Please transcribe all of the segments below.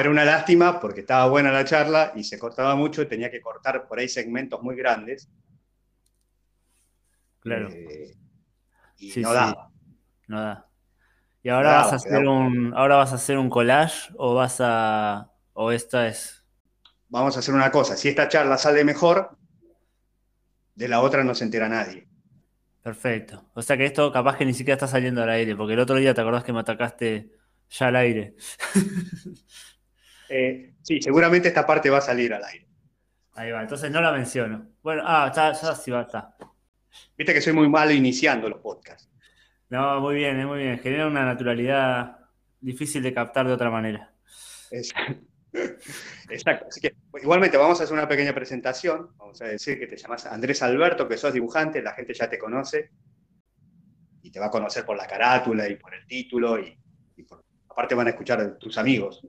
era una lástima porque estaba buena la charla y se cortaba mucho y tenía que cortar por ahí segmentos muy grandes. Claro. Eh, y no da. No da. ¿Y ahora vas a hacer un ahora vas a hacer un collage o vas a o esta es Vamos a hacer una cosa, si esta charla sale mejor, de la otra no se entera nadie. Perfecto. O sea que esto capaz que ni siquiera está saliendo al aire, porque el otro día te acordás que me atacaste ya al aire. Eh, sí, seguramente esta parte va a salir al aire. Ahí va, entonces no la menciono. Bueno, ah, ya, ya sí va, está. Viste que soy muy malo iniciando los podcasts. No, muy bien, muy bien. Genera una naturalidad difícil de captar de otra manera. Exacto. Así que igualmente vamos a hacer una pequeña presentación. Vamos a decir que te llamas Andrés Alberto, que sos dibujante, la gente ya te conoce y te va a conocer por la carátula y por el título y, aparte van a escuchar tus amigos.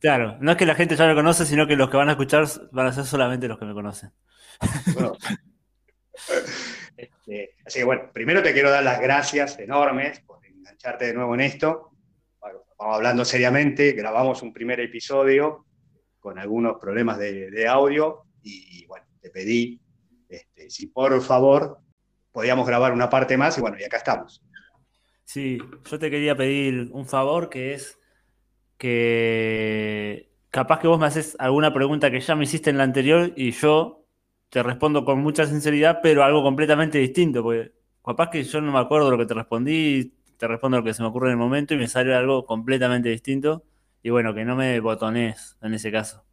Claro, no es que la gente ya lo conoce, sino que los que van a escuchar van a ser solamente los que me conocen. Este, así que bueno, primero te quiero dar las gracias enormes por engancharte de nuevo en esto. vamos hablando seriamente, grabamos un primer episodio con algunos problemas de, audio y bueno, te pedí este, si por favor podíamos grabar una parte más y bueno, y acá estamos. Sí, yo te quería pedir un favor que es que capaz que vos me haces alguna pregunta que ya me hiciste en la anterior y yo te respondo con mucha sinceridad, pero algo completamente distinto, porque capaz que yo no me acuerdo lo que te respondí, te respondo lo que se me ocurre en el momento y me sale algo completamente distinto. Y bueno, que no me botones en ese caso.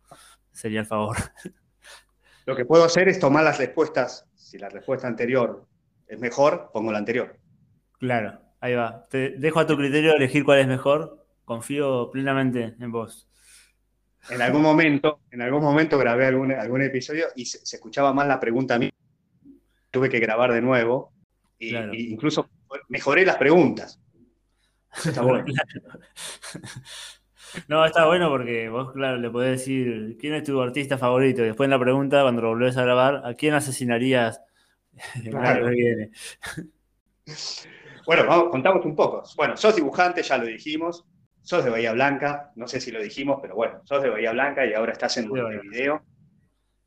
Sería el favor. Lo que puedo hacer es tomar las respuestas. Si la respuesta anterior es mejor, pongo la anterior. Claro, ahí va. Te dejo a tu criterio elegir cuál es mejor. Confío plenamente en vos en algún momento, en algún momento grabé algún, algún episodio y se, escuchaba mal la pregunta a mí. Tuve que grabar de nuevo y, incluso mejoré las preguntas. Está bueno. No, está bueno porque vos, claro, le podés decir quién es tu artista favorito. Y después en la pregunta, cuando lo volvés a grabar, ¿a quién asesinarías? Claro. bueno, vamos, contamos un poco. Bueno, sos dibujante, ya lo dijimos sos de Bahía Blanca, no sé si lo dijimos, pero bueno, sos de Bahía Blanca y ahora estás en Montevideo.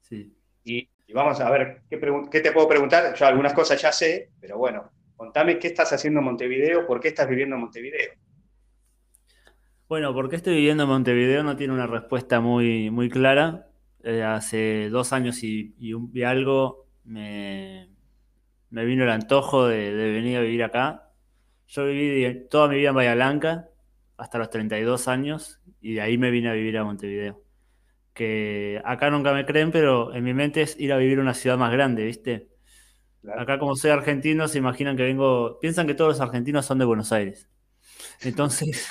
Sí. Y, vamos a ver, ¿qué, te puedo preguntar? Yo algunas cosas ya sé, pero bueno, contame qué estás haciendo en Montevideo, por qué estás viviendo en Montevideo. Bueno, ¿por qué estoy viviendo en Montevideo? No tiene una respuesta muy, muy clara. Eh, hace dos años y, algo me, vino el antojo de, de venir a vivir acá. Yo viví toda mi vida en Bahía Blanca, hasta los 32 años y de ahí me vine a vivir a Montevideo. Que acá nunca me creen, pero en mi mente es ir a vivir a una ciudad más grande, ¿viste? Acá como soy argentino, se imaginan que vengo, piensan que todos los argentinos son de Buenos Aires. Entonces,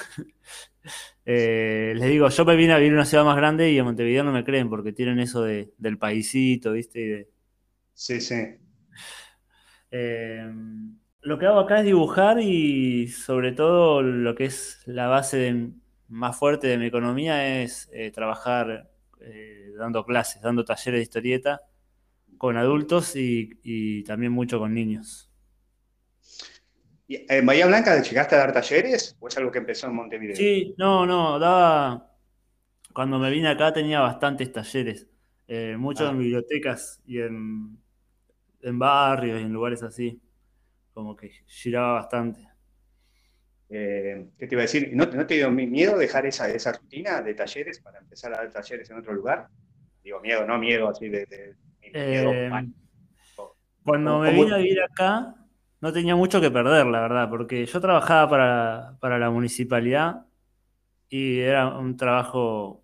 eh, les digo, yo me vine a vivir en una ciudad más grande y en Montevideo no me creen porque tienen eso de, del paisito, ¿viste? Sí, sí. Eh, lo que hago acá es dibujar y sobre todo lo que es la base más fuerte de mi economía es eh, trabajar eh, dando clases, dando talleres de historieta con adultos y, también mucho con niños. ¿En Bahía Blanca llegaste a dar talleres o es algo que empezó en Montevideo? Sí, no, no, daba... Cuando me vine acá tenía bastantes talleres, eh, muchos ah. en bibliotecas y en, en barrios y en lugares así como que giraba bastante. Eh, ¿Qué te iba a decir? ¿No, te dio miedo dejar esa, esa rutina de talleres para empezar a dar talleres en otro lugar? Digo, miedo, no miedo así de... Eh, cuando me vine a vivir acá, no tenía mucho que perder, la verdad, porque yo trabajaba para, para la municipalidad y era un trabajo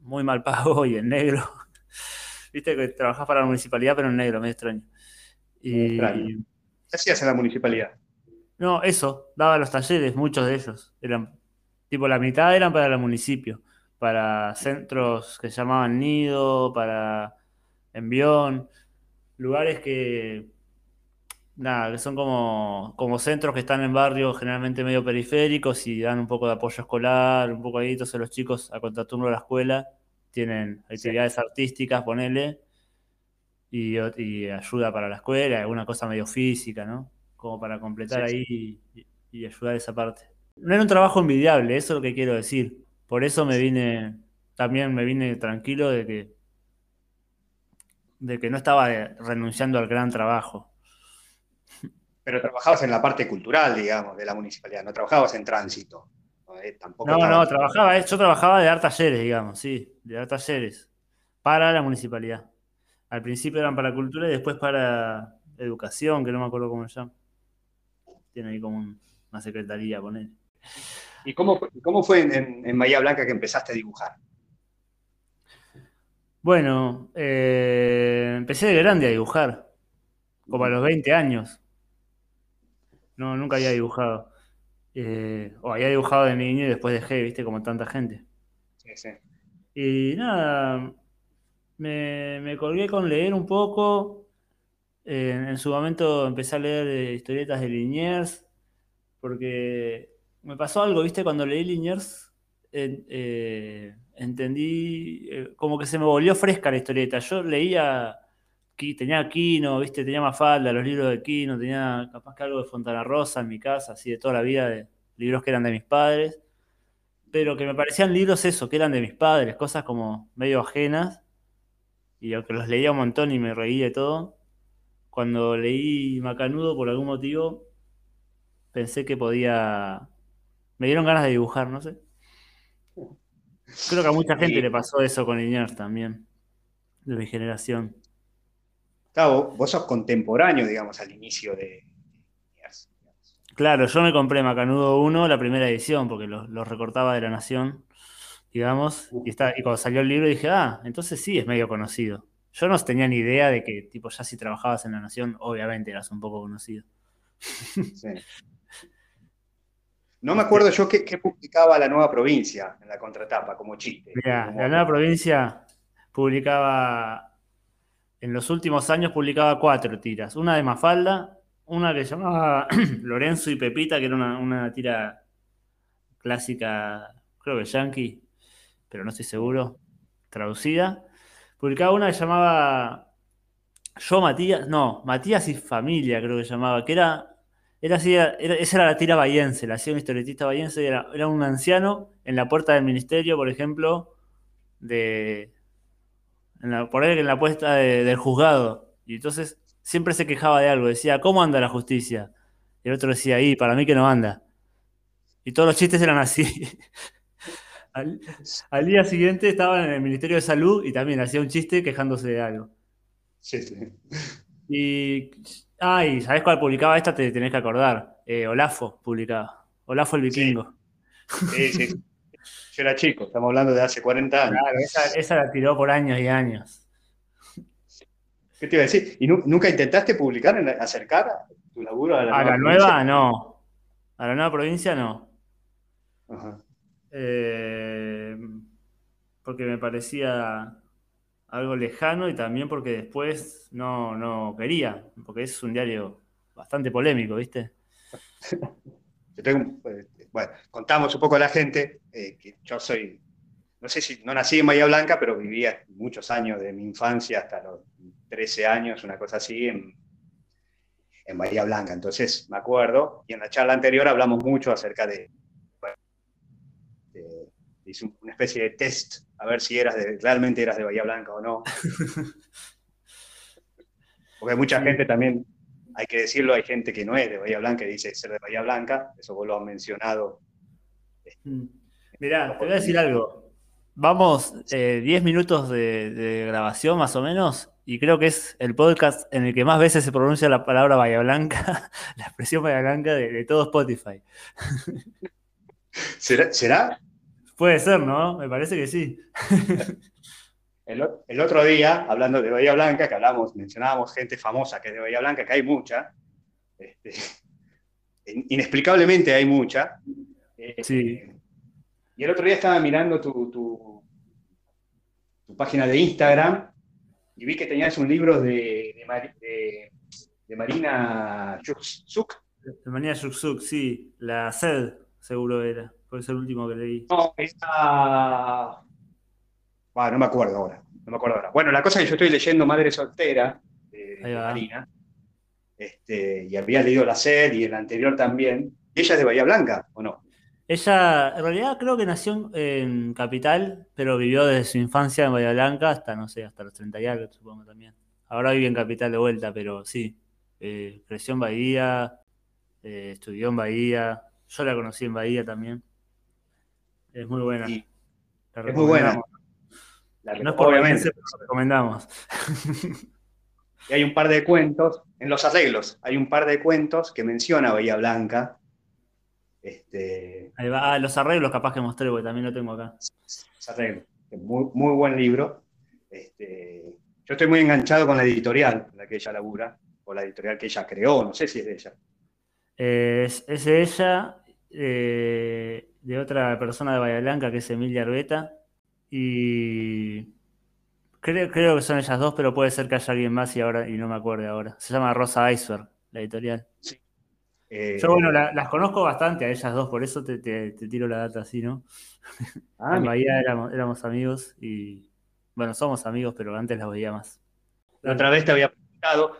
muy mal pago y en negro. Viste que trabajaba para la municipalidad, pero en negro, medio extraño. Y, extraño. ¿Qué hacías en la municipalidad? No, eso, daba los talleres, muchos de ellos. Eran, tipo, la mitad eran para el municipio, para centros que se llamaban Nido, para Envión, lugares que, nada, que son como, como centros que están en barrios generalmente medio periféricos y dan un poco de apoyo escolar, un poco ahí, entonces los chicos a contraturno de la escuela tienen actividades artísticas, ponele, y, ayuda para la escuela, alguna cosa medio física, ¿no? Como para completar ahí y, ayudar esa parte. No era un trabajo envidiable, eso es lo que quiero decir. Por eso me vine, también me vine tranquilo de que, de que no estaba renunciando al gran trabajo. Pero trabajabas en la parte cultural, digamos, de la municipalidad, no trabajabas en tránsito. No, eh, no, trabajaba, yo trabajaba de dar talleres, digamos, sí, de dar talleres para la municipalidad. Al principio eran para cultura y después para educación, que no me acuerdo cómo se llama. Tiene ahí como una secretaría, poner. ¿Y cómo, cómo fue en, en, Bahía Blanca que empezaste a dibujar? Bueno, eh, empecé de grande a dibujar, como a los 20 años. No, nunca había dibujado. Eh, o había dibujado de niño y después dejé, viste, como tanta gente. Sí, sí. Y nada, me, colgué con leer un poco. Eh, en su momento empecé a leer eh, historietas de Liniers, porque me pasó algo, viste, cuando leí Liniers, entendí, como que se me volvió fresca la historieta. Yo leía tenía Quino, ¿viste? Tenía Mafalda, los libros de Quino, tenía capaz que algo de Fontana Rosa en mi casa, así de toda la vida, de libros que eran de mis padres, pero que me parecían libros eso, que eran de mis padres, cosas como medio ajenas, y aunque los leía un montón y me reía y todo, cuando leí Macanudo por algún motivo, pensé que podía... Me dieron ganas de dibujar, no sé. Creo que a mucha gente le pasó eso con Liniers también, de mi generación. Claro, vos sos contemporáneo, digamos, al inicio de... Claro, yo me compré Macanudo 1, la primera edición, porque los lo recortaba de La Nación, digamos, y, está, y cuando salió el libro dije, ah, entonces sí es medio conocido. Yo no tenía ni idea de que, tipo, ya si trabajabas en La Nación, obviamente eras un poco conocido. Sí. No me acuerdo yo qué, publicaba la nueva provincia en la contratapa, como chiste. Mira, la nueva provincia publicaba en los últimos años publicaba cuatro tiras. Una de Mafalda, una que se llamaba Lorenzo y Pepita, que era una, tira clásica, creo que yankee, pero no estoy seguro, traducida. Publicaba una que llamaba Yo Matías, no, Matías y Familia, creo que llamaba, que era, era así, esa era la tira bayense, la hacía un historietista bayense, era, era un anciano en la puerta del ministerio, por ejemplo, de, por ahí en la puesta del juzgado. Y entonces siempre se quejaba de algo. Decía, ¿cómo anda la justicia? Y el otro decía, y para mí que no anda. Y todos los chistes eran así. al, día siguiente estaba en el Ministerio de Salud y también hacía un chiste quejándose de algo. Sí, sí. Y. Ay, ¿sabes cuál publicaba esta? Te tenés que acordar. Eh, Olafo publicaba. Olafo el vikingo. sí, sí. Yo era chico, estamos hablando de hace 40 años. Claro, esa, la tiró por años y años. ¿Qué te iba a decir? ¿Y nunca intentaste publicar, acercar tu laburo a la, a nueva, la nueva no. A la nueva provincia no. Ajá. Eh, porque me parecía algo lejano y también porque después no, no quería, porque es un diario bastante polémico, ¿viste? Pues, bueno, contamos un poco a la gente eh, que yo soy, no sé si no nací en Bahía Blanca, pero vivía muchos años de mi infancia hasta los 13 años, una cosa así, en, en Bahía Blanca. Entonces, me acuerdo, y en la charla anterior hablamos mucho acerca de, hice una especie de test a ver si eras de, realmente eras de Bahía Blanca o no. Porque mucha gente también hay que decirlo, hay gente que no es de Bahía Blanca y dice ser de Bahía Blanca, eso vos lo has mencionado. Mm. Mirá, te voy a decir algo. Vamos 10 eh, minutos de, grabación más o menos y creo que es el podcast en el que más veces se pronuncia la palabra Bahía Blanca, la expresión Bahía Blanca de, todo Spotify. ¿Será? Puede ser, ¿no? Me parece que sí. El, otro día, hablando de Bahía Blanca, que hablamos, mencionábamos gente famosa que es de Bahía Blanca, que hay mucha, este, inexplicablemente hay mucha. Eh, sí. Y el otro día estaba mirando tu, tu, página de Instagram y vi que tenías un libro de, de, Marina Yuxuk. De Marina Yuxuk, sí. La sed, seguro era. Fue el último que leí. No, esa no me acuerdo ahora. No me acuerdo ahora. Bueno, la cosa es que yo estoy leyendo Madre Soltera de, Marina. Este, y había leído la sed y el anterior también. ¿Ella es de Bahía Blanca o no? Ella, en realidad creo que nació en, Capital, pero vivió desde su infancia en Bahía Blanca hasta, no sé, hasta los 30 y algo, supongo también. Ahora vive en Capital de vuelta, pero sí. Eh, creció en Bahía, eh, estudió en Bahía. Yo la conocí en Bahía también. Es muy buena. es muy buena. no es por obviamente, pero recomendamos. Y hay un par de cuentos, en los arreglos, hay un par de cuentos que menciona Bahía Blanca. Este, Ahí va, ah, los arreglos capaz que mostré, porque también lo tengo acá. Los arreglos, muy, muy buen libro. Este, yo estoy muy enganchado con la editorial, la que ella labura, o la editorial que ella creó, no sé si es de ella. Es, de ella, eh, de otra persona de Bahía Blanca, que es Emilia Arbeta, y creo, creo que son ellas dos, pero puede ser que haya alguien más y ahora y no me acuerdo ahora. Se llama Rosa Iceberg, la editorial. Sí. Eh, Yo, bueno, las conozco bastante a ellas dos, por eso te, tiro la data así, ¿no? Ah, en Bahía éramos, amigos y, bueno, somos amigos, pero antes las veía más. La otra vez te había preguntado,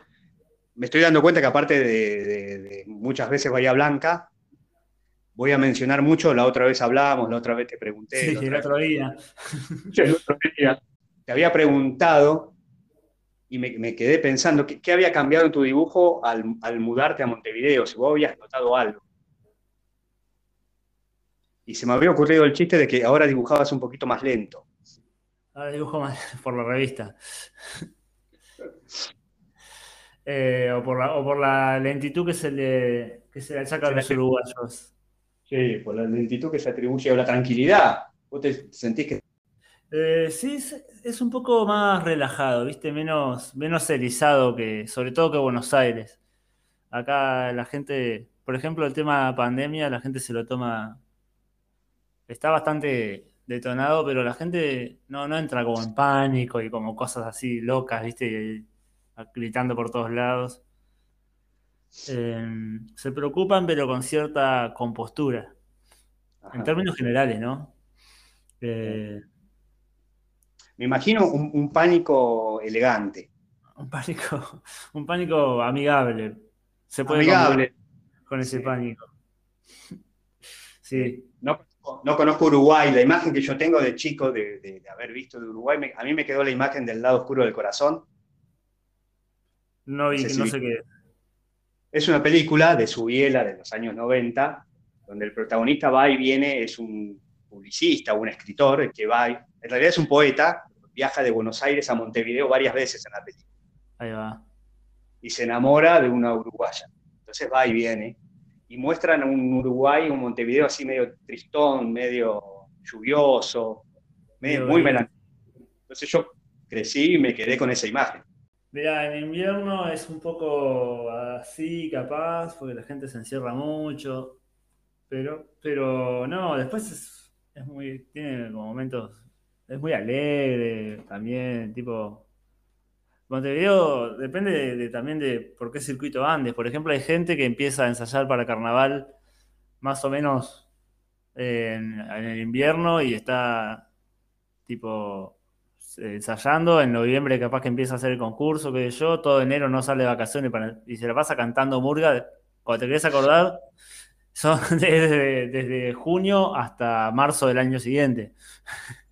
me estoy dando cuenta que aparte de, muchas veces Bahía Blanca, voy a mencionar mucho, la otra vez hablábamos, la otra vez te pregunté. Sí, el otro día. el otro día. Te había preguntado y me, quedé pensando, ¿qué, había cambiado en tu dibujo al, mudarte a Montevideo? Si vos habías notado algo. Y se me había ocurrido el chiste de que ahora dibujabas un poquito más lento. Ahora dibujo más por la revista. Eh, o, por la, lentitud que se le, que se le saca a los uruguayos. Sí, por la lentitud que se atribuye a la tranquilidad. ¿Vos te sentís que eh, sí, es, un poco más relajado, ¿viste? Menos, menos erizado que, sobre todo que Buenos Aires. Acá la gente, por ejemplo, el tema pandemia, la gente se lo toma. Está bastante detonado, pero la gente no, no entra como en pánico y como cosas así locas, ¿viste? gritando por todos lados. Se preocupan, pero con cierta compostura. En términos generales, ¿no? Eh, me imagino un, pánico elegante. Un pánico, un pánico amigable. Se puede amigable. Con ese pánico. Sí. No, conozco Uruguay. La imagen que yo tengo de chico, de, haber visto de Uruguay, a mí me quedó la imagen del lado oscuro del corazón. No, vi, no sé qué. Es una película de Subiela de los años 90, donde el protagonista va y viene, es un publicista, un escritor que va, en realidad es un poeta, viaja de Buenos Aires a Montevideo varias veces en la película. Ahí va. Y se enamora de una uruguaya. Entonces va y viene. Y muestran un Uruguay, un Montevideo así medio tristón, medio lluvioso, medio, muy melancólico. Entonces yo crecí y me quedé con esa imagen. Mira, en invierno es un poco así, capaz, porque la gente se encierra mucho. Pero, pero no, después es, es muy, tiene momentos es muy alegre también, tipo... Montevideo depende de, también de por qué circuito andes. Por ejemplo, hay gente que empieza a ensayar para carnaval más o menos en, el invierno y está tipo ensayando. En noviembre capaz que empieza a hacer el concurso, que yo, todo enero no sale de vacaciones y se la pasa cantando murga. Cuando te querés acordar, son desde, desde junio hasta marzo del año siguiente.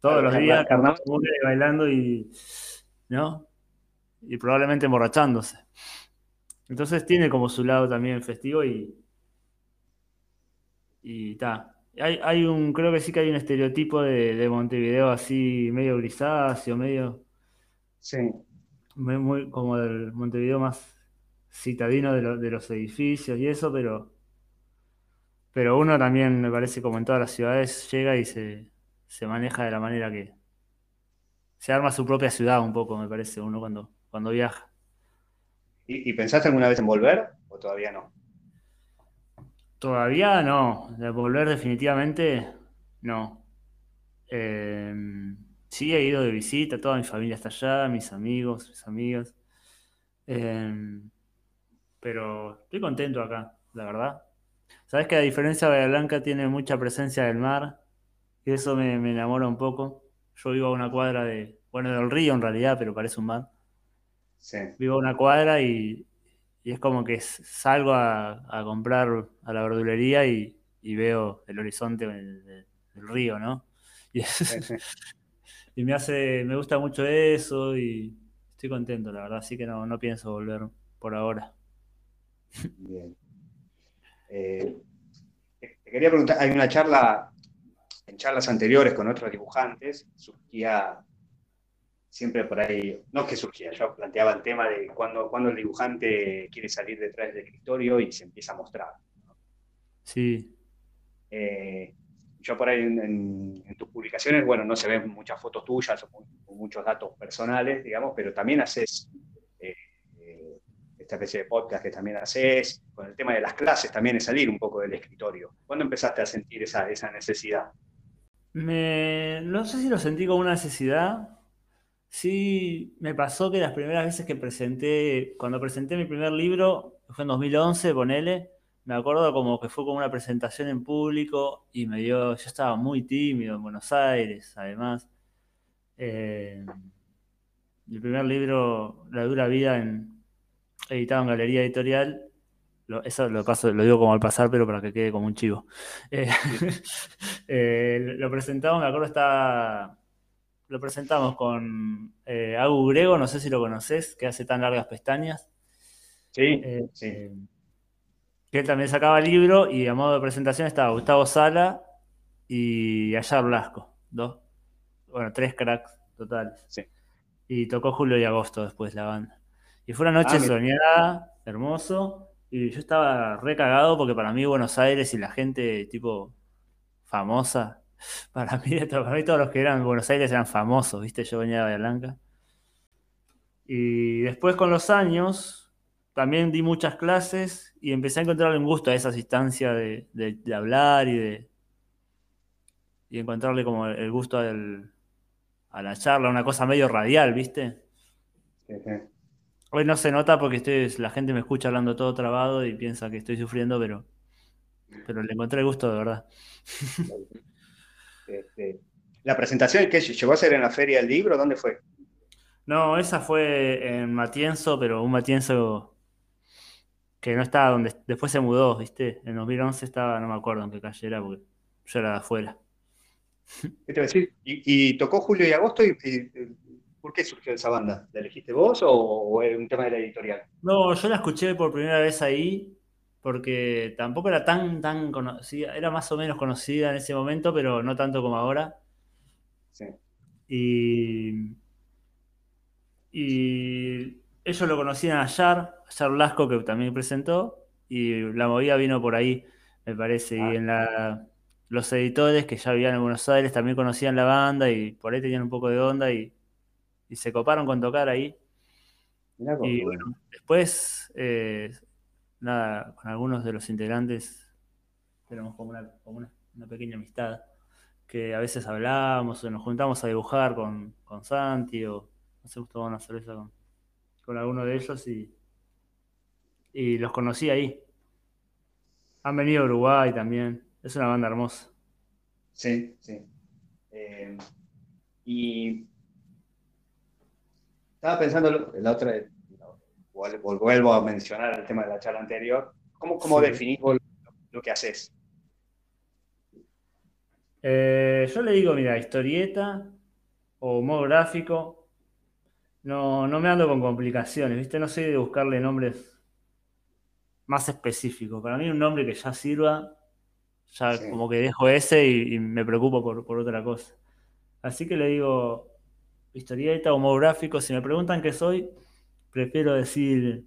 Todos los días carnaval, bailando y. ¿No? Y probablemente emborrachándose. Entonces tiene como su lado también festivo y. Y está. Hay, hay, un, creo que sí que hay un estereotipo de, Montevideo así, medio grisáceo, medio. Sí. Muy, como del Montevideo más citadino de, de, los edificios y eso, pero. Pero uno también, me parece, como en todas las ciudades, llega y se, se maneja de la manera que se arma su propia ciudad un poco, me parece, uno cuando, cuando viaja. ¿Y, pensaste alguna vez en volver o todavía no? Todavía no, de volver definitivamente no. Em, sí he ido de visita, toda mi familia está allá, mis amigos, mis amigas. Em, pero estoy contento acá, la verdad. Sabes que a diferencia de Bahía Blanca tiene mucha presencia del mar y eso me, enamora un poco. Yo vivo a una cuadra de, bueno, del río en realidad, pero parece un mar. Vivo a una cuadra y, es como que salgo a, comprar a la verdulería y, y veo el horizonte del, río, ¿no? Y, me hace, me gusta mucho eso y estoy contento, la verdad, así que no, no pienso volver por ahora. Bien. Eh, te quería preguntar, hay una charla, en charlas anteriores con otros dibujantes, surgía siempre por ahí, no es que surgía, yo planteaba el tema de cuando, cuando el dibujante quiere salir detrás del escritorio y se empieza a mostrar. Sí. Eh, yo por ahí en, tus publicaciones, bueno, no se ven muchas fotos tuyas o, muchos datos personales, digamos, pero también haces eh, eh, esta especie de podcast que también haces, con el tema de las clases también es salir un poco del escritorio. ¿Cuándo empezaste a sentir esa, esa necesidad? Me, no sé si lo sentí como una necesidad, Sí, me pasó que las primeras veces que presenté, cuando presenté mi primer libro, fue en 2011, ponele, me acuerdo como que fue como una presentación en público y me dio, yo estaba muy tímido en Buenos Aires, además. Eh, mi primer libro, La dura vida, en, editado en Galería Editorial, eso lo, digo como al pasar, pero para que quede como un chivo. Eh, eh, lo presentamos, me acuerdo, estaba lo presentamos con eh, Agu Grego, no sé si lo conoces, que hace tan largas pestañas. Sí, eh, sí. Que él también sacaba el libro y a modo de presentación estaba Gustavo Sala y Ayar Blasco. Dos, bueno, tres cracks totales. Sí. Y tocó Julio y Agosto después la banda. Y fue una noche ah, soñada, hermoso. Y yo estaba recagado porque para mí Buenos Aires y la gente tipo famosa Para mí, para mí todos los que eran en Buenos Aires eran famosos, ¿viste? Yo venía de Bahía Blanca. Y después con los años también di muchas clases y empecé a encontrarle un gusto a esas instancias de, hablar y de y encontrarle como el gusto a la charla, una cosa medio radial, ¿viste? Hoy no se nota porque estoy, la gente me escucha hablando todo trabado y piensa que estoy sufriendo, pero, pero le encontré el gusto de verdad. Este, ¿La presentación que llegó a ser en la Feria del Libro? ¿Dónde fue? No, esa fue en Matienzo, pero un Matienzo que no estaba donde. Después se mudó, ¿viste? En 2011 estaba, no me acuerdo en qué calle era, porque yo era de afuera. ¿Qué te voy a decir? Y, tocó Julio y Agosto, y, ¿por qué surgió esa banda? ¿La elegiste vos o, o era un tema de la editorial? No, yo la escuché por primera vez ahí porque tampoco era tan, tan conocida, era más o menos conocida en ese momento, pero no tanto como ahora. Sí. Y, y ellos lo conocían a Yar, Yar Lasco, que también presentó, y la movida vino por ahí, me parece, y ah. en la, los editores que ya vivían en Buenos Aires también conocían la banda y por ahí tenían un poco de onda y, se coparon con tocar ahí. y bueno, después eh, nada, con algunos de los integrantes tenemos como una, pequeña amistad que a veces hablamos o nos juntamos a dibujar con, con Santi o nos hemos tomado una cerveza con, con alguno de ellos y, y los conocí ahí. Han venido a Uruguay también. Es una banda hermosa. Sí, sí. Eh, y estaba pensando la otra, vuelvo a mencionar el tema de la charla anterior, ¿cómo, cómo definís lo, que haces? Eh, yo le digo, mira, historieta o modo gráfico, no, no me ando con complicaciones, ¿viste? No soy de buscarle nombres más específicos. Para mí un nombre que ya sirva, ya como que dejo ese y, me preocupo por, por, otra cosa. Así que le digo, historieta o modo gráfico, si me preguntan qué soy, prefiero decir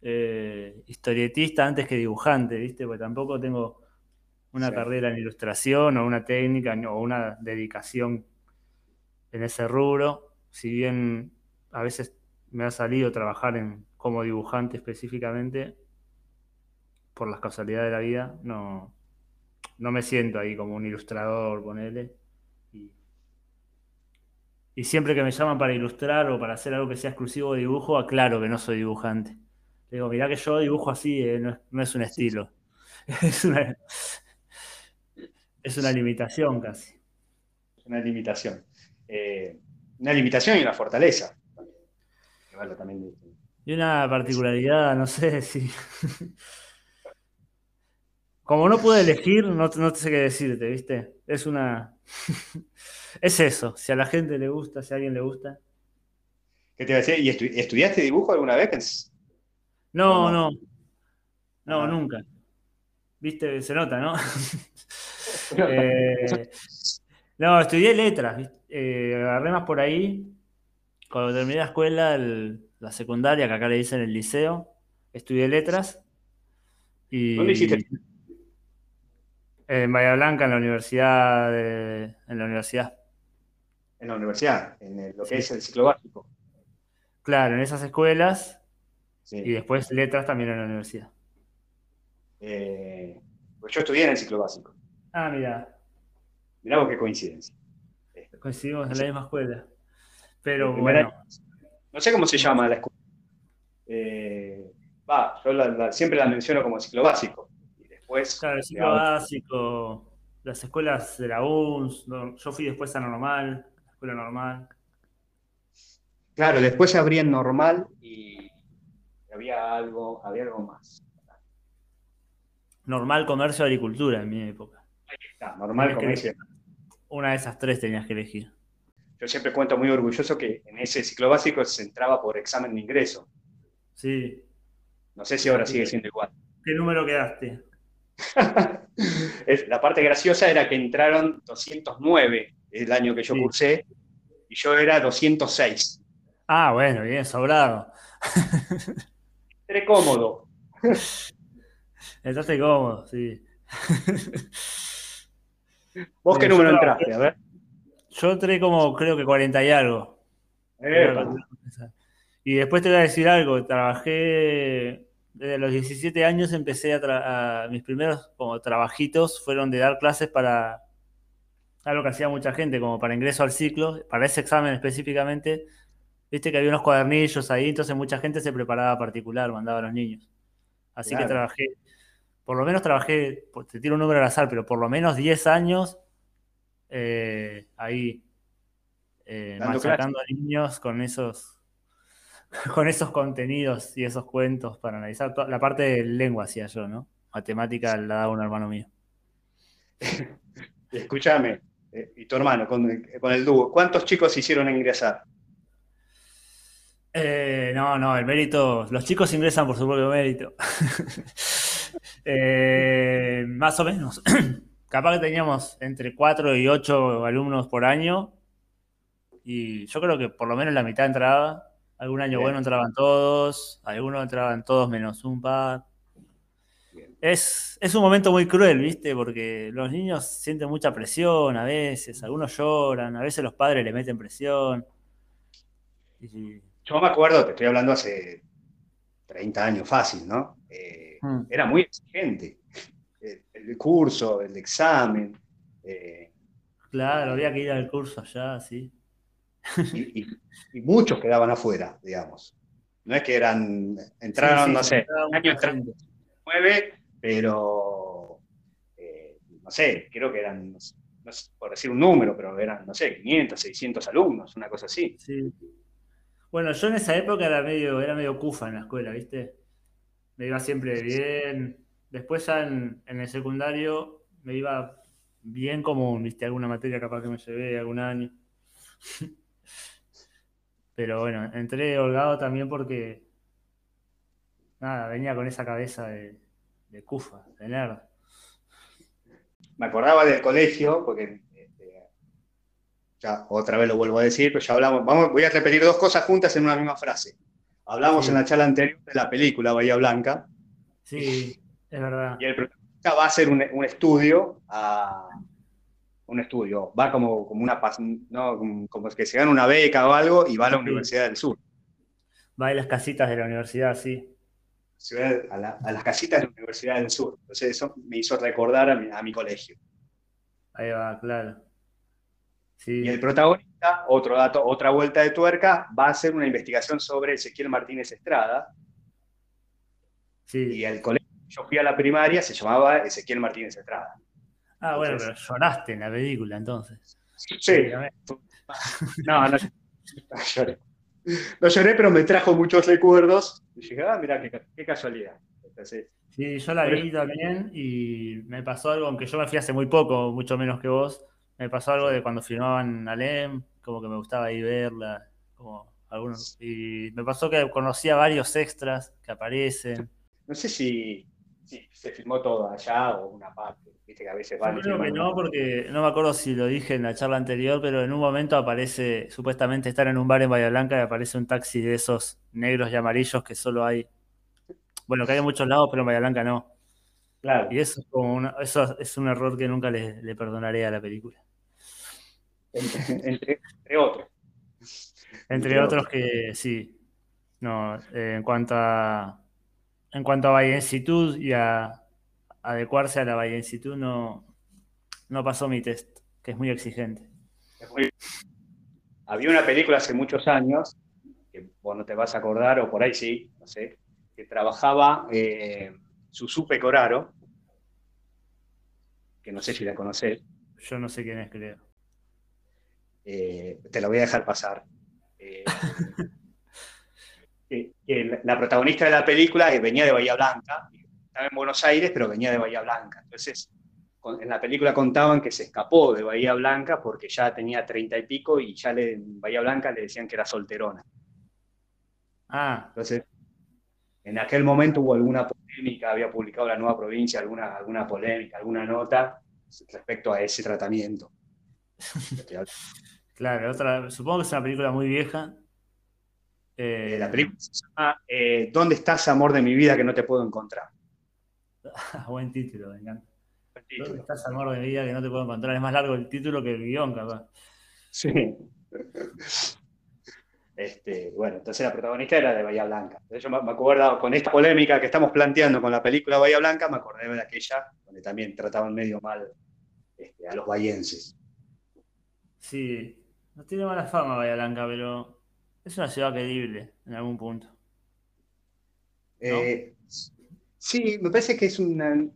eh, historietista antes que dibujante, ¿viste? Porque tampoco tengo una carrera en ilustración o una técnica o una dedicación en ese rubro. Si bien a veces me ha salido trabajar en, como dibujante específicamente, por las causalidades de la vida, no, no me siento ahí como un ilustrador, ponele. Y siempre que me llaman para ilustrar o para hacer algo que sea exclusivo de dibujo, aclaro que no soy dibujante. Le digo, mirá que yo dibujo así, eh, no, es, un estilo. es, una, limitación casi. Es una limitación. Eh, una limitación y una fortaleza. Y una particularidad, no sé si. como no pude elegir, no, no sé qué decirte, ¿viste? Es una. es eso. Si a la gente le gusta, si a alguien le gusta. ¿Qué te iba a decir? ¿Y estudiaste dibujo alguna vez? No, no. No, ah. nunca. ¿Viste? Se nota, ¿no? Eh, no, estudié letras. Eh, agarré más por ahí. Cuando terminé la escuela, la secundaria, que acá le dicen el liceo, estudié letras. Y, ¿Dónde hiciste? En Bahía Blanca, en la universidad. en la universidad. En la universidad, en lo que es el ciclo básico. Claro, en esas escuelas. Y después letras también en la universidad. Eh, pues yo estudié en el ciclo básico. Ah, mira. Mirá vos qué coincidencia. Coincidimos en la misma escuela. Pero bueno. No sé cómo se llama la escuela. Eh, va, yo siempre la menciono como ciclo básico. Y después. Claro, el ciclo básico, las escuelas de la UNS. yo fui después a normal, la escuela normal. Claro, después se abría en normal y había algo, había algo más. Normal comercio agricultura en mi época. Ahí está, normal comercio. Una de esas tres tenías que elegir. Yo siempre cuento muy orgulloso que en ese ciclo básico se entraba por examen de ingreso. Sí. No sé si ahora sigue siendo igual. ¿Qué número quedaste? la parte graciosa era que entraron 209 el año que yo cursé y yo era 206. Ah, bueno, bien, sobrado. Entré cómodo. Entraste cómodo, sí. ¿Vos qué número entraste? A ver. Yo entré como creo que 40 y algo. Y después te voy a decir algo, trabajé desde los 17 años empecé a, mis primeros como trabajitos fueron de dar clases para algo que hacía mucha gente como para ingreso al ciclo, para ese examen específicamente. Viste que había unos cuadernillos ahí, entonces mucha gente se preparaba particular, mandaba a los niños. Así que trabajé por lo menos trabajé, te tiro un número al azar, pero por lo menos 10 años eh, ahí eh, machacando a niños con esos con esos contenidos y esos cuentos para analizar. La parte de lengua hacía yo, ¿no? Matemática la daba un hermano mío. Escúchame, eh, y tu hermano, con, el dúo, ¿cuántos chicos hicieron ingresar? Eh, no, no, el mérito, los chicos ingresan por su propio mérito. Eh, más o menos. Capaz que teníamos entre 4 y 8 alumnos por año. Y yo creo que por lo menos la mitad entraba. Algún año bueno entraban todos, algunos entraban todos menos un par. Es, es, un momento muy cruel, ¿viste? Porque los niños sienten mucha presión a veces, algunos lloran, a veces los padres le meten presión. Yo me acuerdo, te estoy hablando hace 30 años fácil, ¿no? Eh, Mm. era muy exigente. El, curso, el examen. Eh, claro, había que ir al curso allá, sí. Y, muchos quedaban afuera, digamos. No es que eran, entraron, no sé, año nueve, pero eh, no sé, creo que eran, no sé, por decir un número, pero eran, no sé, 500, 600 alumnos, una cosa así. Sí. Bueno, yo en esa época era medio, era medio cufa en la escuela, ¿viste? me iba siempre bien. Después ya en, el secundario me iba bien como, viste, alguna materia capaz que me llevé algún año. Pero bueno, entré holgado también porque, nada, venía con esa cabeza de, de cufa, de nerd. Me acordaba del colegio, porque este, ya otra vez lo vuelvo a decir, pero ya hablamos, vamos, voy a repetir dos cosas juntas en una misma frase. Hablamos en la charla anterior de la película Bahía Blanca. Sí, es verdad. Y el protagonista va a hacer un, estudio un estudio, va como, como una ¿no? como que se gana una beca o algo y va a la Universidad del Sur. Va a las casitas de la universidad, sí. A, a, las casitas de la Universidad del Sur. Entonces eso me hizo recordar a mi colegio. Ahí va, claro. Y el protagonista, otro dato, otra vuelta de tuerca, va a hacer una investigación sobre Ezequiel Martínez Estrada. Y el colegio yo fui a la primaria se llamaba Ezequiel Martínez Estrada. Ah, bueno, pero lloraste en la película entonces. Sí. No, no, lloré. No lloré, pero me trajo muchos recuerdos. Y dije, ah, mira, qué, casualidad. sí, yo la vi también y me pasó algo, aunque yo me fui hace muy poco, mucho menos que vos, me pasó algo de cuando filmaban Alem, como que me gustaba ahí verla, como algunos, y me pasó que conocía varios extras que aparecen. No sé si, se filmó todo allá o una parte. Viste que a veces Yo creo que no, porque no me acuerdo si lo dije en la charla anterior, pero en un momento aparece, supuestamente estar en un bar en Bahía Blanca y aparece un taxi de esos negros y amarillos que solo hay. Bueno, que hay en muchos lados, pero en Bahía Blanca no. Claro. Y eso es como eso es un error que nunca le, perdonaré a la película. Entre, otros. Entre, otros, que sí. No, eh, en cuanto a en cuanto a vallencitud y a adecuarse a la vallencitud, no, no pasó mi test, que es muy exigente. Había una película hace muchos años, que vos no te vas a acordar, o por ahí sí, no sé, que trabajaba eh, Susupe Coraro, que no sé si la conocés. Yo no sé quién es, creo. Eh, te la voy a dejar pasar. Eh, que, la protagonista de la película venía de Bahía Blanca, estaba en Buenos Aires, pero venía de Bahía Blanca. Entonces, en la película contaban que se escapó de Bahía Blanca porque ya tenía treinta y pico y ya le, en Bahía Blanca le decían que era solterona. Ah. Entonces, en aquel momento hubo alguna polémica, había publicado la nueva provincia alguna, alguna polémica, alguna nota respecto a ese tratamiento. claro, otra, supongo que es una película muy vieja, eh, la película se llama eh, ¿Dónde estás, amor de mi vida, que no te puedo encontrar? Buen título, me encanta. ¿Dónde estás, amor de mi vida, que no te puedo encontrar? Es más largo el título que el guion, capaz. Sí. Este, bueno, entonces la protagonista era de Bahía Blanca. Yo me acuerdo con esta polémica que estamos planteando con la película Bahía Blanca, me acordé de aquella donde también trataban medio mal este, a los bahienses. Sí, no tiene mala fama Bahía Blanca, pero es una ciudad querible en algún punto. Eh, sí, me parece que es una.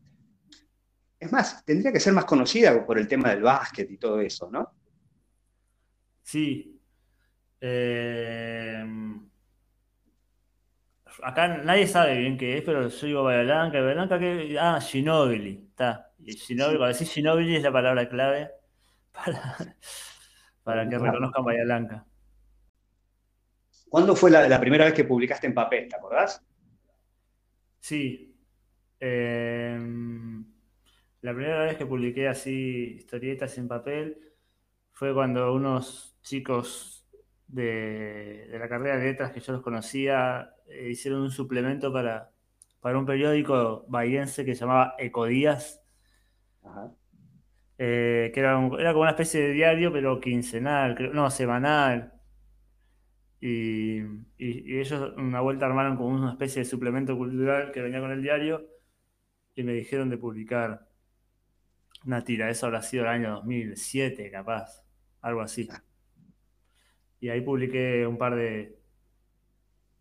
Es más, tendría que ser más conocida por el tema del básquet y todo eso, ¿no? Sí. Eh, acá nadie sabe bien qué es, pero yo digo Bahía Blanca, Bahía Blanca que. Ah, Ginobili. Está. Y Ginobili, cuando decís Ginobili es la palabra clave para, para que reconozcan Bahía Blanca. ¿Cuándo fue la, primera vez que publicaste en papel? ¿Te acordás? Sí. Em, la primera vez que publiqué así historietas en papel fue cuando unos chicos de, la carrera de letras que yo los conocía eh, hicieron un suplemento para, para un periódico bahiense que se llamaba Ecodías. Eh, que era, era, como una especie de diario, pero quincenal, no, semanal. Y, ellos una vuelta armaron como una especie de suplemento cultural que venía con el diario y me dijeron de publicar una tira. Eso habrá sido el año 2007, capaz, algo así. Y ahí publiqué un par de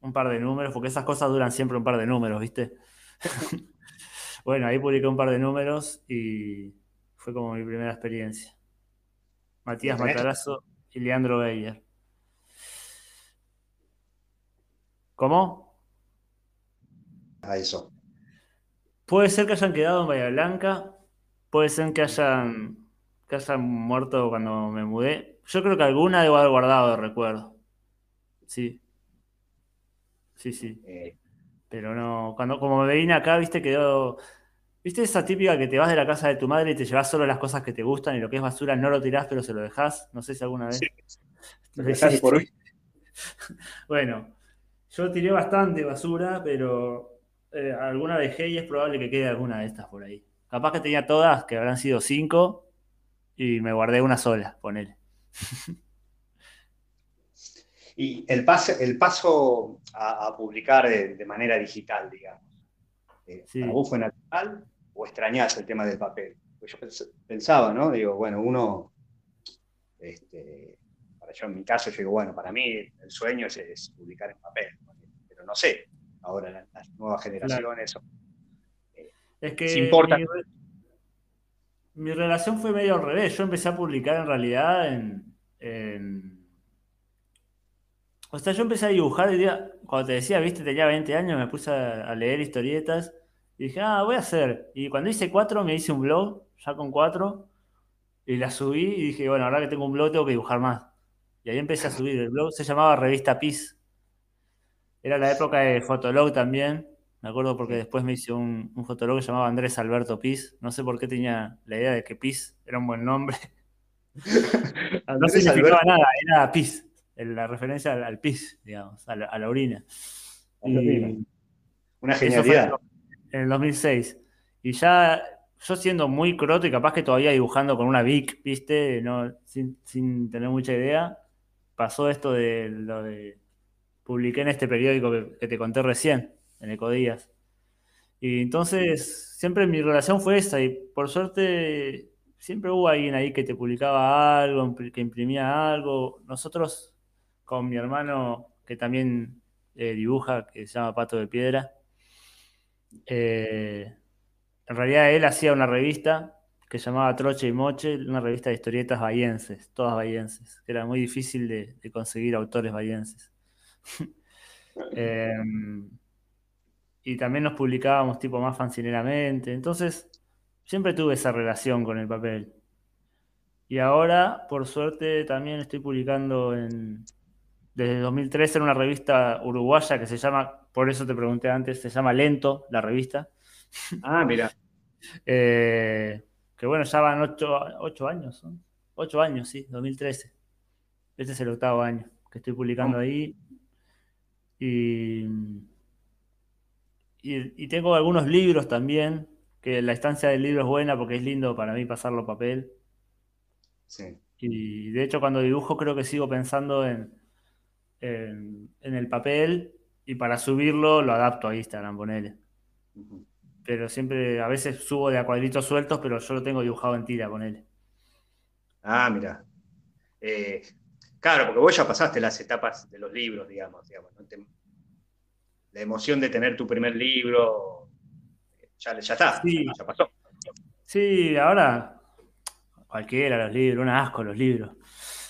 un par de números, porque esas cosas duran siempre un par de números, ¿viste? bueno, ahí publiqué un par de números y fue como mi primera experiencia. Matías Matarazo y Leandro Beyer. ¿Cómo? A eso. Puede ser que hayan quedado en Bahía Blanca, puede ser que hayan, que hayan muerto cuando me mudé. Yo creo que alguna debo haber guardado de recuerdo. Sí. Sí, sí. Eh. Pero no, cuando como me vine acá, viste, quedó. ¿Viste esa típica que te vas de la casa de tu madre y te llevas solo las cosas que te gustan y lo que es basura no lo tirás, pero se lo dejas? No sé si alguna vez. Sí. por hoy. bueno, yo tiré bastante basura, pero eh, alguna dejé y es probable que quede alguna de estas por ahí. Capaz que tenía todas, que habrán sido cinco, y me guardé una sola, ponele. Y el, paso, el paso a, publicar de, manera digital, digamos. Eh, vos fue natural o extrañás el tema del papel? Pues yo pensaba, ¿no? Digo, bueno, uno este, yo en mi caso, yo digo, bueno, para mí el sueño es, publicar en papel, pero no sé, ahora las, nuevas generaciones... Eh, es que importa. Mi, relación fue medio al revés, yo empecé a publicar en realidad en... O sea, yo empecé a dibujar, cuando te decía, viste, tenía 20 años, me puse a, leer historietas Y dije, ah, voy a hacer. Y cuando hice cuatro, me hice un blog, ya con cuatro, y la subí y dije, bueno, ahora que tengo un blog, tengo que dibujar más. Y ahí empecé a subir. El blog se llamaba Revista PIS. Era la época de Fotolog también. Me acuerdo porque después me hice un, un fotolog que se llamaba Andrés Alberto Piz. No sé por qué tenía la idea de que Piz era un buen nombre. no significaba nada, era Piz. La referencia al, pis, digamos, a la, orina. Una genialidad. En el 2006. Y ya yo siendo muy croto y capaz que todavía dibujando con una Vic, ¿viste? No, sin, sin tener mucha idea, pasó esto de lo de publiqué en este periódico que, te conté recién, en Ecodías. Y entonces, siempre mi relación fue esa, y por suerte, siempre hubo alguien ahí que te publicaba algo, que imprimía algo. Nosotros, con mi hermano, que también eh, dibuja, que se llama Pato de Piedra, eh, en realidad él hacía una revista que se llamaba Troche y Moche, una revista de historietas bahienses, todas bahienses, que era muy difícil de, de conseguir autores bahienses. Em, y también nos publicábamos tipo más fancineramente. Entonces, siempre tuve esa relación con el papel. Y ahora, por suerte, también estoy publicando en, desde 2013 en una revista uruguaya que se llama, por eso te pregunté antes, se llama Lento, la revista. Ah, mira. Eh, que bueno, ya van ocho, años, Ocho años, sí, 2013. Este es el octavo año que estoy publicando ahí. Y, y, tengo algunos libros también, que la estancia del libro es buena porque es lindo para mí pasarlo a papel. Sí. Y de hecho cuando dibujo creo que sigo pensando en, en, el papel y para subirlo lo adapto a Instagram, ponele. Pero siempre, a veces subo de a cuadritos sueltos, pero yo lo tengo dibujado en tira, ponele. Ah, mira. Eh, Claro, porque vos ya pasaste las etapas de los libros, digamos. la emoción de tener tu primer libro, ya, ya está, ya pasó. Sí, ahora cualquiera los libros, un asco los libros.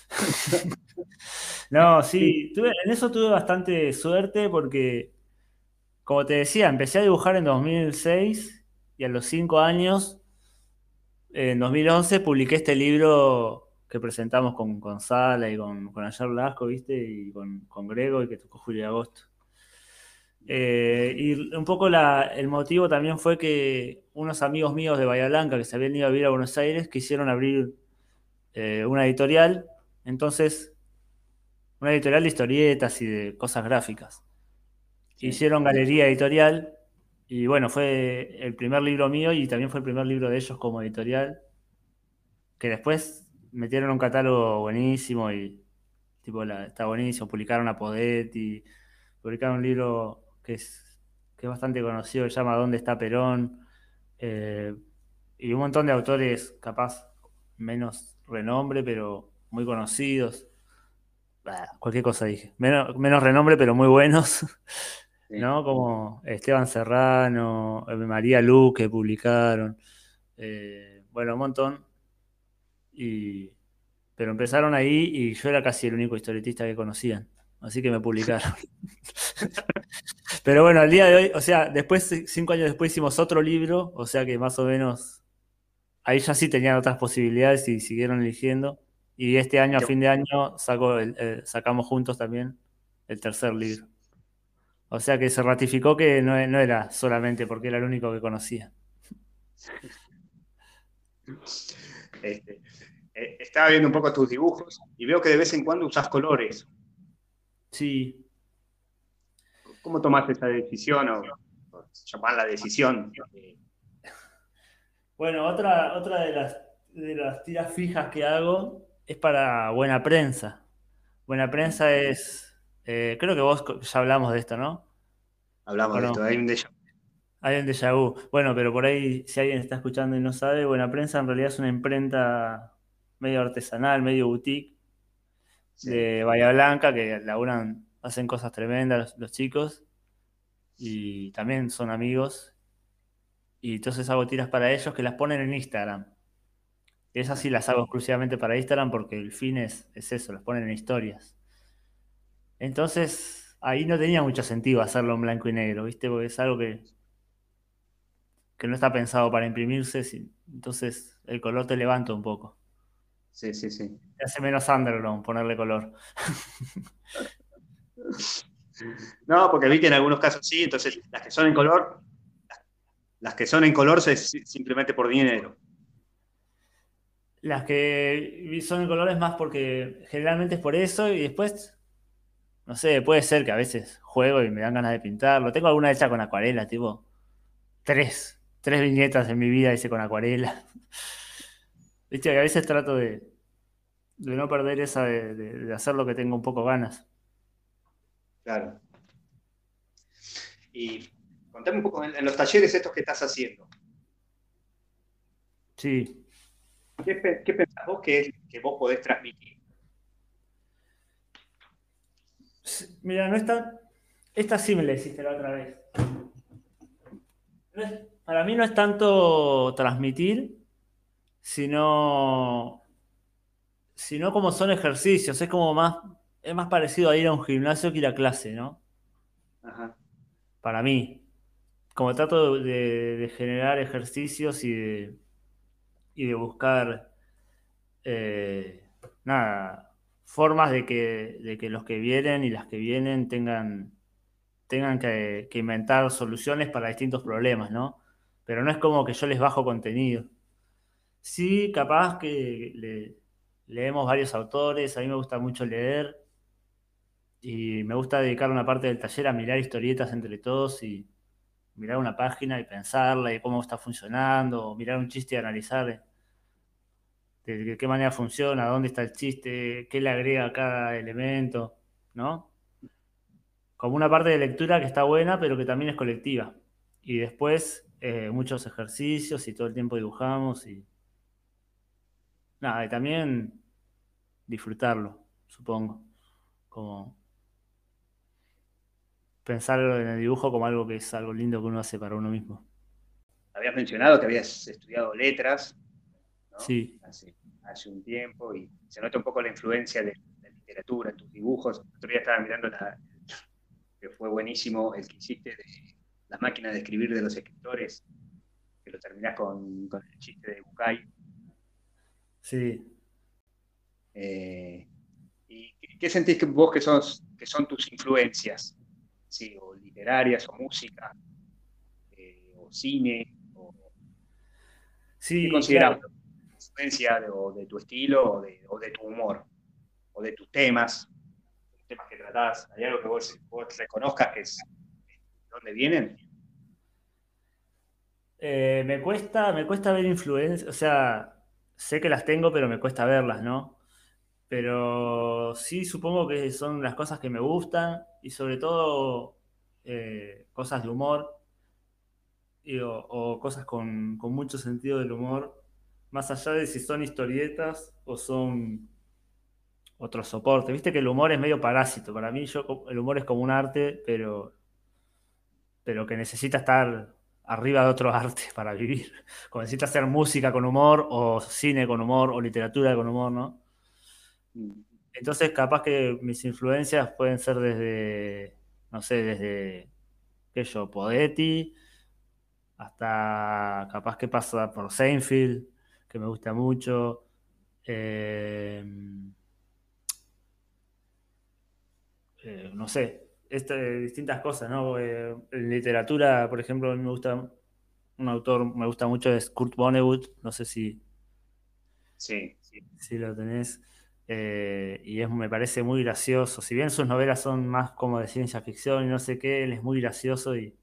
no, sí, en eso tuve bastante suerte porque, como te decía, empecé a dibujar en 2006 y a los cinco años, en 2011, publiqué este libro que presentamos con, Gonzala y con, con Ayer Lasco, ¿viste? Y con, Grego y que tocó Julio de Agosto. Eh, y un poco el motivo también fue que unos amigos míos de Bahía Blanca que se habían ido a vivir a Buenos Aires quisieron abrir eh, una editorial, entonces, una editorial de historietas y de cosas gráficas. Hicieron galería editorial y bueno, fue el primer libro mío y también fue el primer libro de ellos como editorial, que después metieron un catálogo buenísimo y tipo está buenísimo. Publicaron a Podetti, publicaron un libro que es, que es bastante conocido, se llama ¿Dónde está Perón? Eh, y un montón de autores capaz menos renombre, pero muy conocidos. cualquier cosa dije. Menos, menos renombre, pero muy buenos. ¿no? Como Esteban Serrano, eh, María Luque publicaron. Eh, bueno, un montón pero empezaron ahí y yo era casi el único historietista que conocían. Así que me publicaron. pero bueno, al día de hoy, o sea, después, cinco años después hicimos otro libro, o sea que más o menos ahí ya sí tenían otras posibilidades y siguieron eligiendo. Y este año, a fin de año, saco sacamos juntos también el tercer libro. O sea que se ratificó que no, no era solamente porque era el único que conocía. Este, eh, estaba viendo un poco tus dibujos y veo que de vez en cuando usas colores. Sí. ¿Cómo tomaste esa decisión o, llamar la decisión? Bueno, otra, otra de, las, de las tiras fijas que hago es para buena prensa. Buena prensa es, eh, creo que vos ya hablamos de esto, ¿no? Hablamos de esto, hay un déjà Hay un déjà vu. Bueno, pero por ahí, si alguien está escuchando y no sabe, Buena Prensa en realidad es una imprenta medio artesanal, medio boutique de Bahía Blanca, que laburan, hacen cosas tremendas los, chicos y también son amigos. Y entonces hago tiras para ellos que las ponen en Instagram. Esas sí las hago exclusivamente para Instagram porque el fin es, es eso, las ponen en historias. Entonces, ahí no tenía mucho sentido hacerlo en blanco y negro, ¿viste? Porque es algo que que no está pensado para imprimirse, entonces el color te levanta un poco. Sí, sí, sí. Te hace menos underground ponerle color. No, porque vi que en algunos casos sí, entonces las que son en color, las que son en color es simplemente por dinero. Las que son en color es más porque generalmente es por eso y después, no sé, puede ser que a veces juego y me dan ganas de pintarlo. Tengo alguna hecha con acuarela, tipo tres, tres viñetas en mi vida hice con acuarela. Viste que a veces trato de, de no perder esa de, hacer lo que tengo un poco ganas. Claro. Y contame un poco en, los talleres estos que estás haciendo. Sí. ¿Qué, pensás vos que, que vos podés transmitir? Mira, no está. Esta sí me la hiciste la otra vez. para mí no es tanto transmitir, sino, sino como son ejercicios. Es como más. Es más parecido a ir a un gimnasio que ir a clase, ¿no? Ajá. Para mí. Como trato de generar ejercicios y de y de buscar eh, nada, formas de que, que, los que vienen y las que vienen tengan, tengan que, inventar soluciones para distintos problemas, ¿no? Pero no es como que yo les bajo contenido. Sí, capaz que leemos varios autores, a mí me gusta mucho leer y me gusta dedicar una parte del taller a mirar historietas entre todos y mirar una página y pensarla y cómo está funcionando, o mirar un chiste y analizar de, qué manera funciona, dónde está el chiste, qué le agrega a cada elemento, ¿no? Como una parte de lectura que está buena, pero que también es colectiva. Y después eh, muchos ejercicios y todo el tiempo dibujamos y... Nada, y también disfrutarlo, supongo. Como pensar en el dibujo como algo que es algo lindo que uno hace para uno mismo. Habías mencionado que habías estudiado letras. Sí. Hace, un tiempo y se nota un poco la influencia de la literatura en tus dibujos. El otro día estaba mirando la, que fue buenísimo el que hiciste de las máquinas de escribir de los escritores, que lo terminás con, el chiste de Bucay. Sí. Eh, ¿Y qué sentís que vos que, sos, que son tus influencias? Sí, o literarias, o música, eh, o cine, o... Sí, ¿Qué influencia de, o de tu estilo o de, tu humor o de tus temas, temas que tratás? ¿Hay algo que vos, reconozcas que es de dónde vienen? Eh, me cuesta, me cuesta ver influencias, o sea, sé que las tengo, pero me cuesta verlas, ¿no? Pero sí supongo que son las cosas que me gustan y sobre todo eh, cosas de humor o, cosas con, mucho sentido del humor más allá de si son historietas o son otros soportes. Viste que el humor es medio parásito. Para mí yo, el humor es como un arte, pero, pero que necesita estar arriba de otro arte para vivir. Como necesita hacer música con humor, o cine con humor, o literatura con humor, ¿no? Entonces, capaz que mis influencias pueden ser desde, no sé, desde, qué yo, Podetti, hasta capaz que pasa por Seinfeld, que me gusta mucho. Eh, eh, no sé, este, distintas cosas, ¿no? Eh, en literatura, por ejemplo, a mí me gusta un autor, me gusta mucho, es Kurt Vonnegut, no sé si, sí, si lo tenés. y es, me parece muy gracioso. Si bien sus novelas son más como de ciencia ficción y no sé qué, él es muy gracioso y,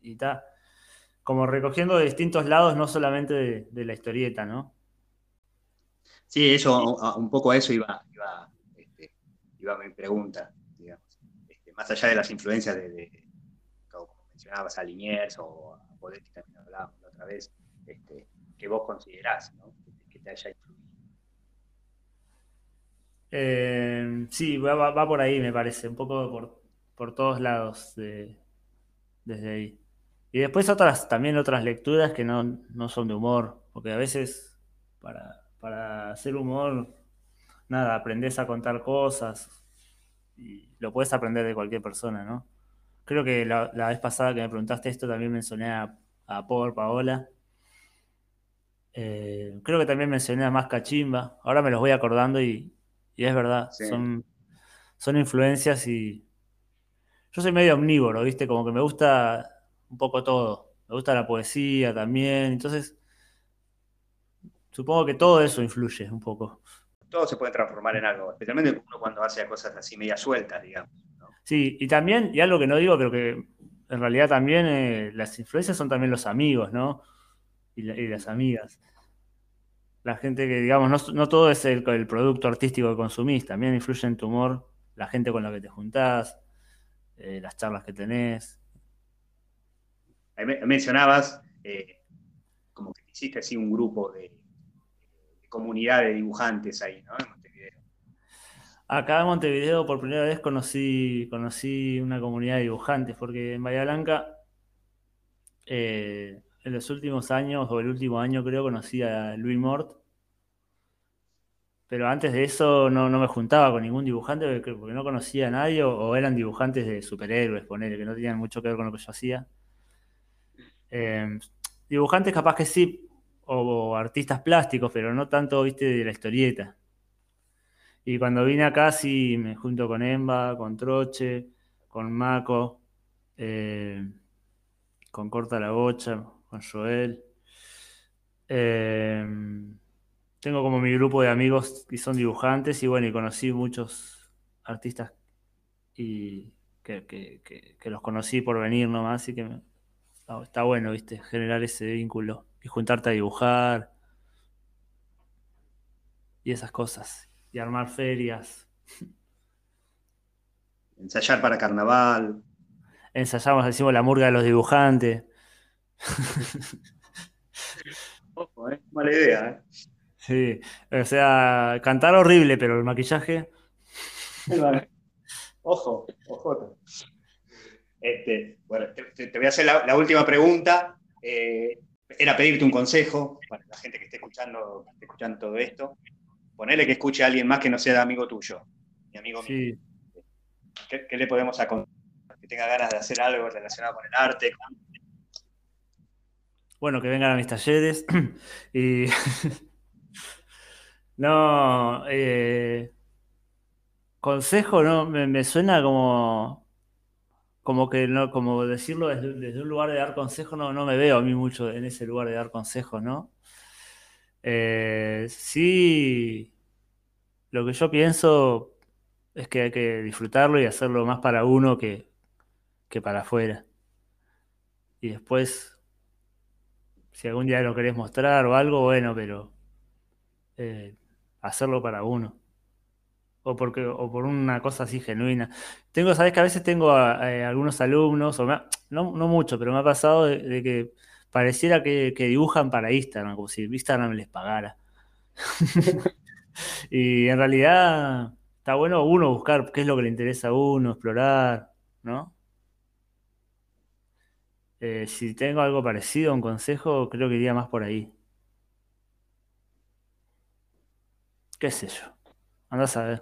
y como recogiendo de distintos lados, no solamente de, la historieta, ¿no? Sí, eso, un poco a eso iba, iba, este, mi pregunta, digamos. Este, más allá de las influencias de, como mencionabas, a Liniers o a Podetti, también hablábamos la otra vez, este, que vos considerás, ¿no? Que te haya influido. Eh, sí, va, por ahí, me parece, un poco por, por todos lados desde ahí. Y después otras, también otras lecturas que no, son de humor, porque a veces para, hacer humor, nada, aprendes a contar cosas y lo puedes aprender de cualquier persona, ¿no? Creo que la, vez pasada que me preguntaste esto también mencioné a, a Por Paola. Eh, creo que también mencioné a más Cachimba. Ahora me los voy acordando y, es verdad. Son, son influencias y. Yo soy medio omnívoro, ¿viste? Como que me gusta un poco todo. Me gusta la poesía también. Entonces, supongo que todo eso influye un poco. Todo se puede transformar en algo, especialmente uno cuando hace cosas así media sueltas, digamos. Sí, y también, y algo que no digo, pero que en realidad también eh, las influencias son también los amigos, ¿no? Y, las amigas. La gente que, digamos, no, todo es el, producto artístico que consumís, también influye en tu humor la gente con la que te juntás, eh, las charlas que tenés. Mencionabas eh, como que hiciste así un grupo de, comunidad de dibujantes ahí, ¿no? Acá en Montevideo por primera vez conocí, conocí una comunidad de dibujantes, porque en Bahía Blanca, eh, en los últimos años, o el último año creo, conocí a Louis Mort. Pero antes de eso no, me juntaba con ningún dibujante porque, no conocía a nadie o, eran dibujantes de superhéroes, poner, que no tenían mucho que ver con lo que yo hacía. Eh, dibujantes capaz que sí, o, artistas plásticos, pero no tanto, viste, de la historieta. Y cuando vine acá sí me junto con Emba, con Troche, con Mako, eh, con Corta la Bocha, con Joel. Eh, tengo como mi grupo de amigos que son dibujantes y bueno, y conocí muchos artistas y que, los conocí por venir nomás, y que está bueno, viste, generar ese vínculo y juntarte a dibujar y esas cosas y armar ferias. Ensayar para carnaval. Ensayamos, decimos la murga de los dibujantes. Ojo, ¿eh? Mala idea, ¿eh? Sí, o sea, cantar horrible, pero el maquillaje. Ojo, ojo. Este, bueno, te, voy a hacer la, última pregunta. Eh, era pedirte un consejo para la gente que esté escuchando, que esté escuchando todo esto ponele que escuche a alguien más que no sea de amigo tuyo, mi amigo mío. ¿Qué, le podemos aconsejar? Que tenga ganas de hacer algo relacionado con el arte. Bueno, que vengan a mis talleres. y. no. Eh, consejo, no, me, suena como. Como que no, como decirlo desde, un lugar de dar consejos, no, no me veo a mí mucho en ese lugar de dar consejos, ¿no? Eh, sí, lo que yo pienso es que hay que disfrutarlo y hacerlo más para uno que, para afuera. Y después, si algún día lo querés mostrar o algo, bueno, pero eh, hacerlo para uno. O, porque, o por una cosa así genuina. Tengo, sabes que a veces tengo eh, algunos alumnos, o no, no mucho, pero me ha pasado de, que pareciera que, que, dibujan para Instagram, como si Instagram les pagara. y en realidad está bueno uno buscar qué es lo que le interesa a uno, explorar, ¿no? Eh, si tengo algo parecido, un consejo, creo que iría más por ahí. ¿Qué sé yo? Andás a ver.